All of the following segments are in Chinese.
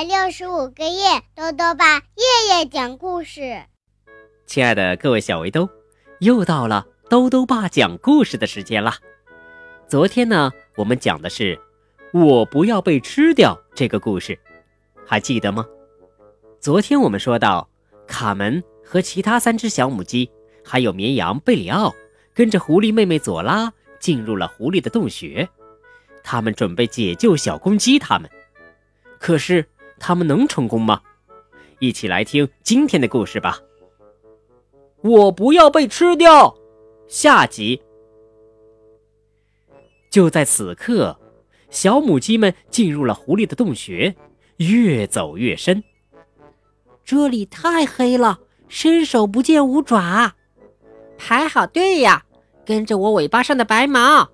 百六十五个夜，兜兜爸夜夜讲故事。亲爱的各位小围兜，又到了兜兜爸讲故事的时间了。昨天呢，我们讲的是“我不要被吃掉”这个故事，还记得吗？昨天我们说到，卡门和其他三只小母鸡，还有绵羊贝里奥，跟着狐狸妹妹佐拉进入了狐狸的洞穴，他们准备解救小公鸡。他们，可是。他们能成功吗？一起来听今天的故事吧。我不要被吃掉。下集。就在此刻，小母鸡们进入了狐狸的洞穴，越走越深。这里太黑了，伸手不见五爪。排好队呀，跟着我尾巴上的白毛。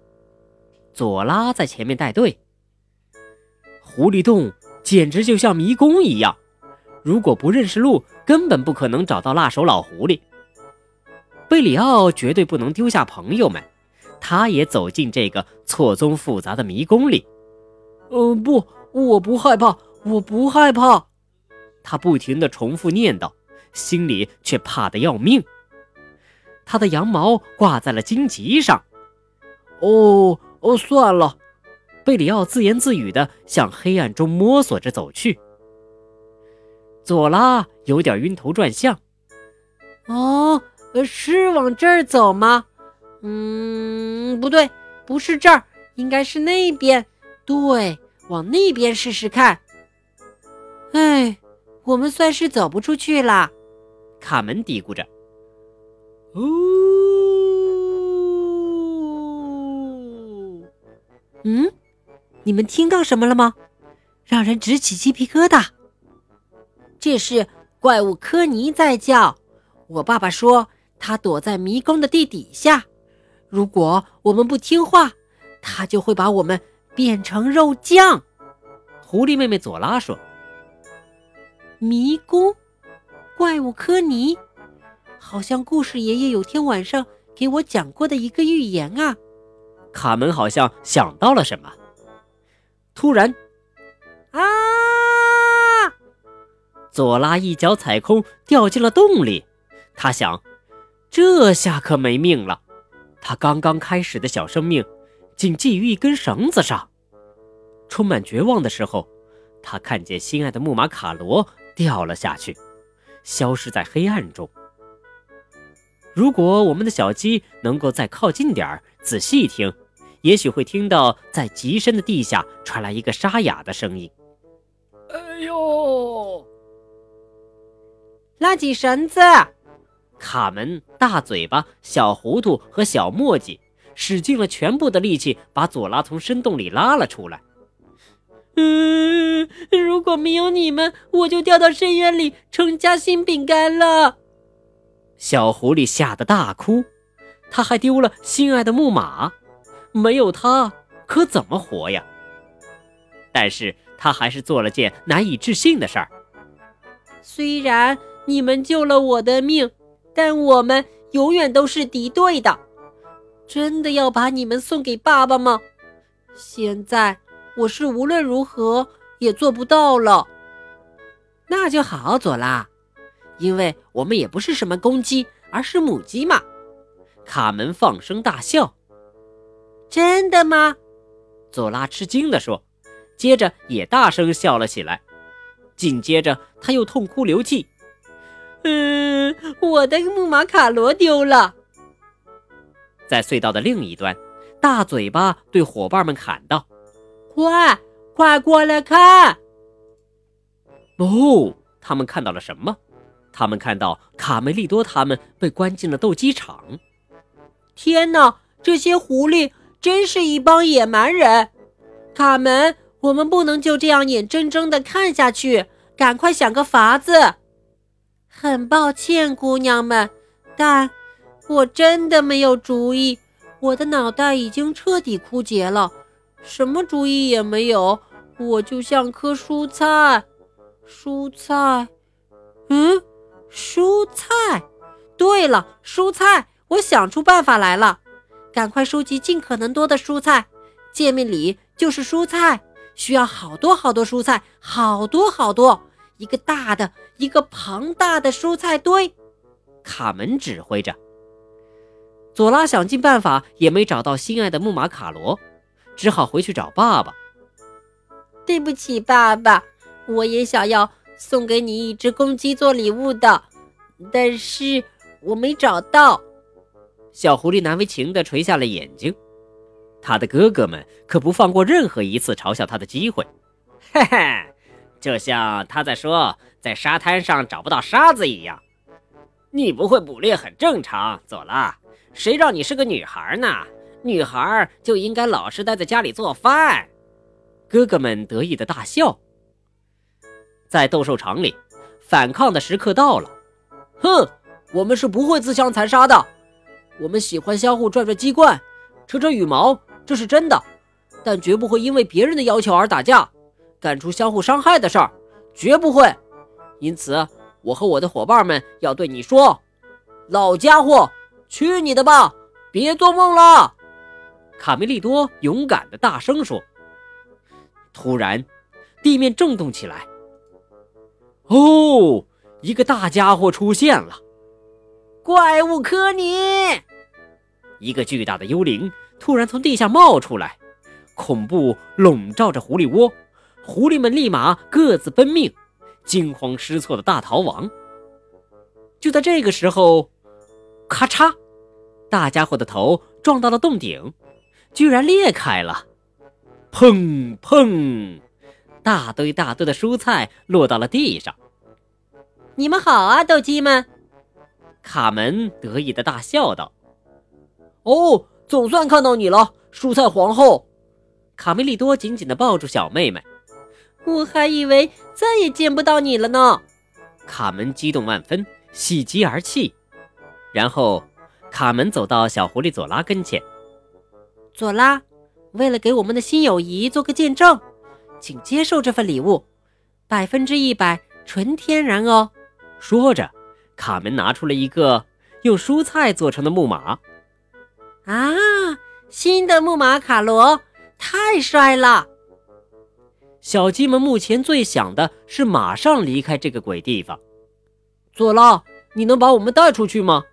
左拉在前面带队。狐狸洞。简直就像迷宫一样，如果不认识路，根本不可能找到辣手老狐狸。贝里奥绝对不能丢下朋友们，他也走进这个错综复杂的迷宫里。嗯，不，我不害怕，我不害怕。他不停地重复念叨，心里却怕得要命。他的羊毛挂在了荆棘上。哦哦，算了。贝里奥自言自语地向黑暗中摸索着走去。佐拉有点晕头转向。哦，是往这儿走吗？嗯，不对，不是这儿，应该是那边。对，往那边试试看。哎，我们算是走不出去了。卡门嘀咕着。哦，嗯。你们听到什么了吗？让人直起鸡皮疙瘩。这是怪物科尼在叫。我爸爸说他躲在迷宫的地底下。如果我们不听话，他就会把我们变成肉酱。狐狸妹妹佐拉说：“迷宫，怪物科尼，好像故事爷爷有天晚上给我讲过的一个寓言啊。”卡门好像想到了什么。突然，啊！佐拉一脚踩空，掉进了洞里。他想，这下可没命了。他刚刚开始的小生命，仅系于一根绳子上。充满绝望的时候，他看见心爱的木马卡罗掉了下去，消失在黑暗中。如果我们的小鸡能够再靠近点儿，仔细听。也许会听到在极深的地下传来一个沙哑的声音：“哎呦！”拉紧绳子！卡门、大嘴巴、小糊涂和小墨迹使尽了全部的力气，把佐拉从深洞里拉了出来。嗯，如果没有你们，我就掉到深渊里成夹心饼干了。小狐狸吓得大哭，他还丢了心爱的木马。没有他，可怎么活呀？但是他还是做了件难以置信的事儿。虽然你们救了我的命，但我们永远都是敌对的。真的要把你们送给爸爸吗？现在我是无论如何也做不到了。那就好，佐拉，因为我们也不是什么公鸡，而是母鸡嘛。卡门放声大笑。真的吗？佐拉吃惊地说，接着也大声笑了起来。紧接着，他又痛哭流涕：“嗯，我的木马卡罗丢了。”在隧道的另一端，大嘴巴对伙伴们喊道：“快，快过来看！”哦，他们看到了什么？他们看到卡梅利多他们被关进了斗鸡场。天哪，这些狐狸！真是一帮野蛮人，卡门，我们不能就这样眼睁睁地看下去，赶快想个法子。很抱歉，姑娘们，但我真的没有主意，我的脑袋已经彻底枯竭了，什么主意也没有，我就像棵蔬菜。蔬菜，嗯，蔬菜。对了，蔬菜，我想出办法来了。赶快收集尽可能多的蔬菜，见面礼就是蔬菜，需要好多好多蔬菜，好多好多，一个大的，一个庞大的蔬菜堆。卡门指挥着。佐拉想尽办法也没找到心爱的木马卡罗，只好回去找爸爸。对不起，爸爸，我也想要送给你一只公鸡做礼物的，但是我没找到。小狐狸难为情地垂下了眼睛。他的哥哥们可不放过任何一次嘲笑他的机会。嘿嘿，就像他在说在沙滩上找不到沙子一样。你不会捕猎很正常，佐拉。谁让你是个女孩呢？女孩就应该老实待在家里做饭。哥哥们得意的大笑。在斗兽场里，反抗的时刻到了。哼，我们是不会自相残杀的。我们喜欢相互拽拽鸡冠，扯扯羽毛，这是真的。但绝不会因为别人的要求而打架，干出相互伤害的事儿，绝不会。因此。我和我的伙伴们要对你说，老家伙，去你的吧！别做梦了。卡梅利多勇敢的大声说。突然，地面震动起来。哦，一个大家伙出现了！怪物科尼！一个巨大的幽灵突然从地下冒出来，恐怖笼罩着狐狸窝，狐狸们立马各自奔命。惊慌失措的大逃亡。就在这个时候，咔嚓，大家伙的头撞到了洞顶，居然裂开了。砰砰，大堆大堆的蔬菜落到了地上。你们好啊，斗鸡们！卡门得意的大笑道：“哦，总算看到你了，蔬菜皇后！”卡梅利多紧紧的抱住小妹妹。我还以为再也见不到你了呢，卡门激动万分，喜极而泣。然后，卡门走到小狐狸佐拉跟前。佐拉，为了给我们的新友谊做个见证，请接受这份礼物，百分之一百纯天然哦。说着，卡门拿出了一个用蔬菜做成的木马。啊，新的木马卡罗，太帅了！小鸡们目前最想的是马上离开这个鬼地方。佐拉，你能把我们带出去吗？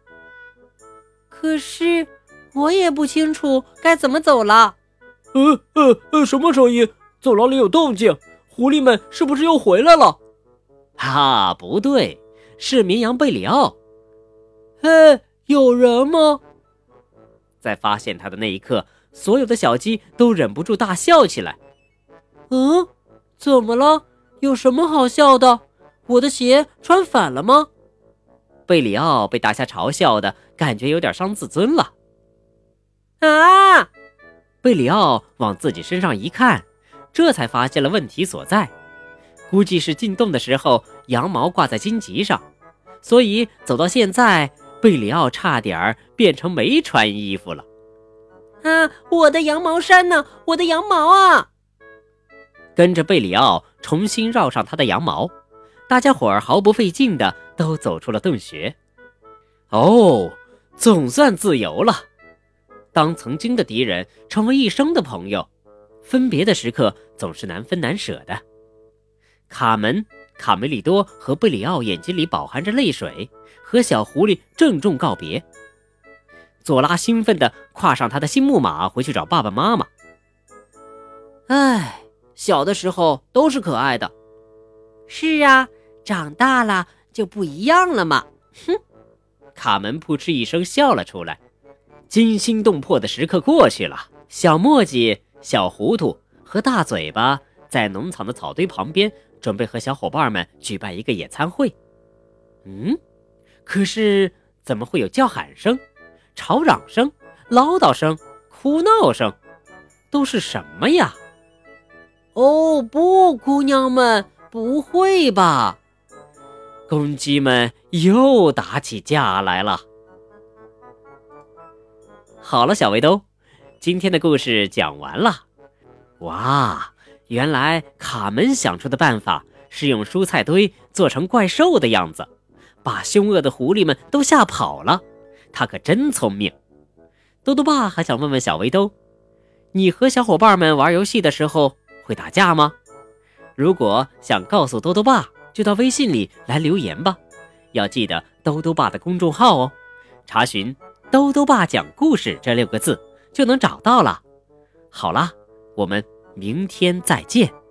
可是我也不清楚该怎么走了。呃呃呃，什么声音？走廊里有动静，狐狸们是不是又回来了？哈，不对，是绵羊贝里奥。嘿，有人吗？在发现他的那一刻，所有的小鸡都忍不住大笑起来。嗯。怎么了？有什么好笑的？我的鞋穿反了吗？贝里奥被大家嘲笑的感觉有点伤自尊了。啊！贝里奥往自己身上一看，这才发现了问题所在。估计是进洞的时候羊毛挂在荆棘上，所以走到现在，贝里奥差点变成没穿衣服了。啊！我的羊毛衫呢？我的羊毛啊！跟着贝里奥重新绕上他的羊毛，大家伙儿毫不费劲的都走出了洞穴。哦，总算自由了。当曾经的敌人成为一生的朋友，分别的时刻总是难分难舍的。卡门、卡梅利多和贝里奥眼睛里饱含着泪水，和小狐狸郑重告别。佐拉兴奋地跨上他的新木马，回去找爸爸妈妈。唉。小的时候都是可爱的，是啊，长大了就不一样了嘛。哼，卡门扑哧一声笑了出来。惊心动魄的时刻过去了，小墨迹、小糊涂和大嘴巴在农场的草堆旁边，准备和小伙伴们举办一个野餐会。嗯，可是怎么会有叫喊声、吵嚷声、唠叨声、哭闹声？都是什么呀？哦不，姑娘们，不会吧？公鸡们又打起架来了。好了，小围兜，今天的故事讲完了。哇，原来卡门想出的办法是用蔬菜堆做成怪兽的样子，把凶恶的狐狸们都吓跑了。他可真聪明。豆豆爸还想问问小围兜，你和小伙伴们玩游戏的时候。会打架吗？如果想告诉兜兜爸，就到微信里来留言吧。要记得兜兜爸的公众号哦，查询“兜兜爸讲故事”这六个字就能找到了。好啦，我们明天再见。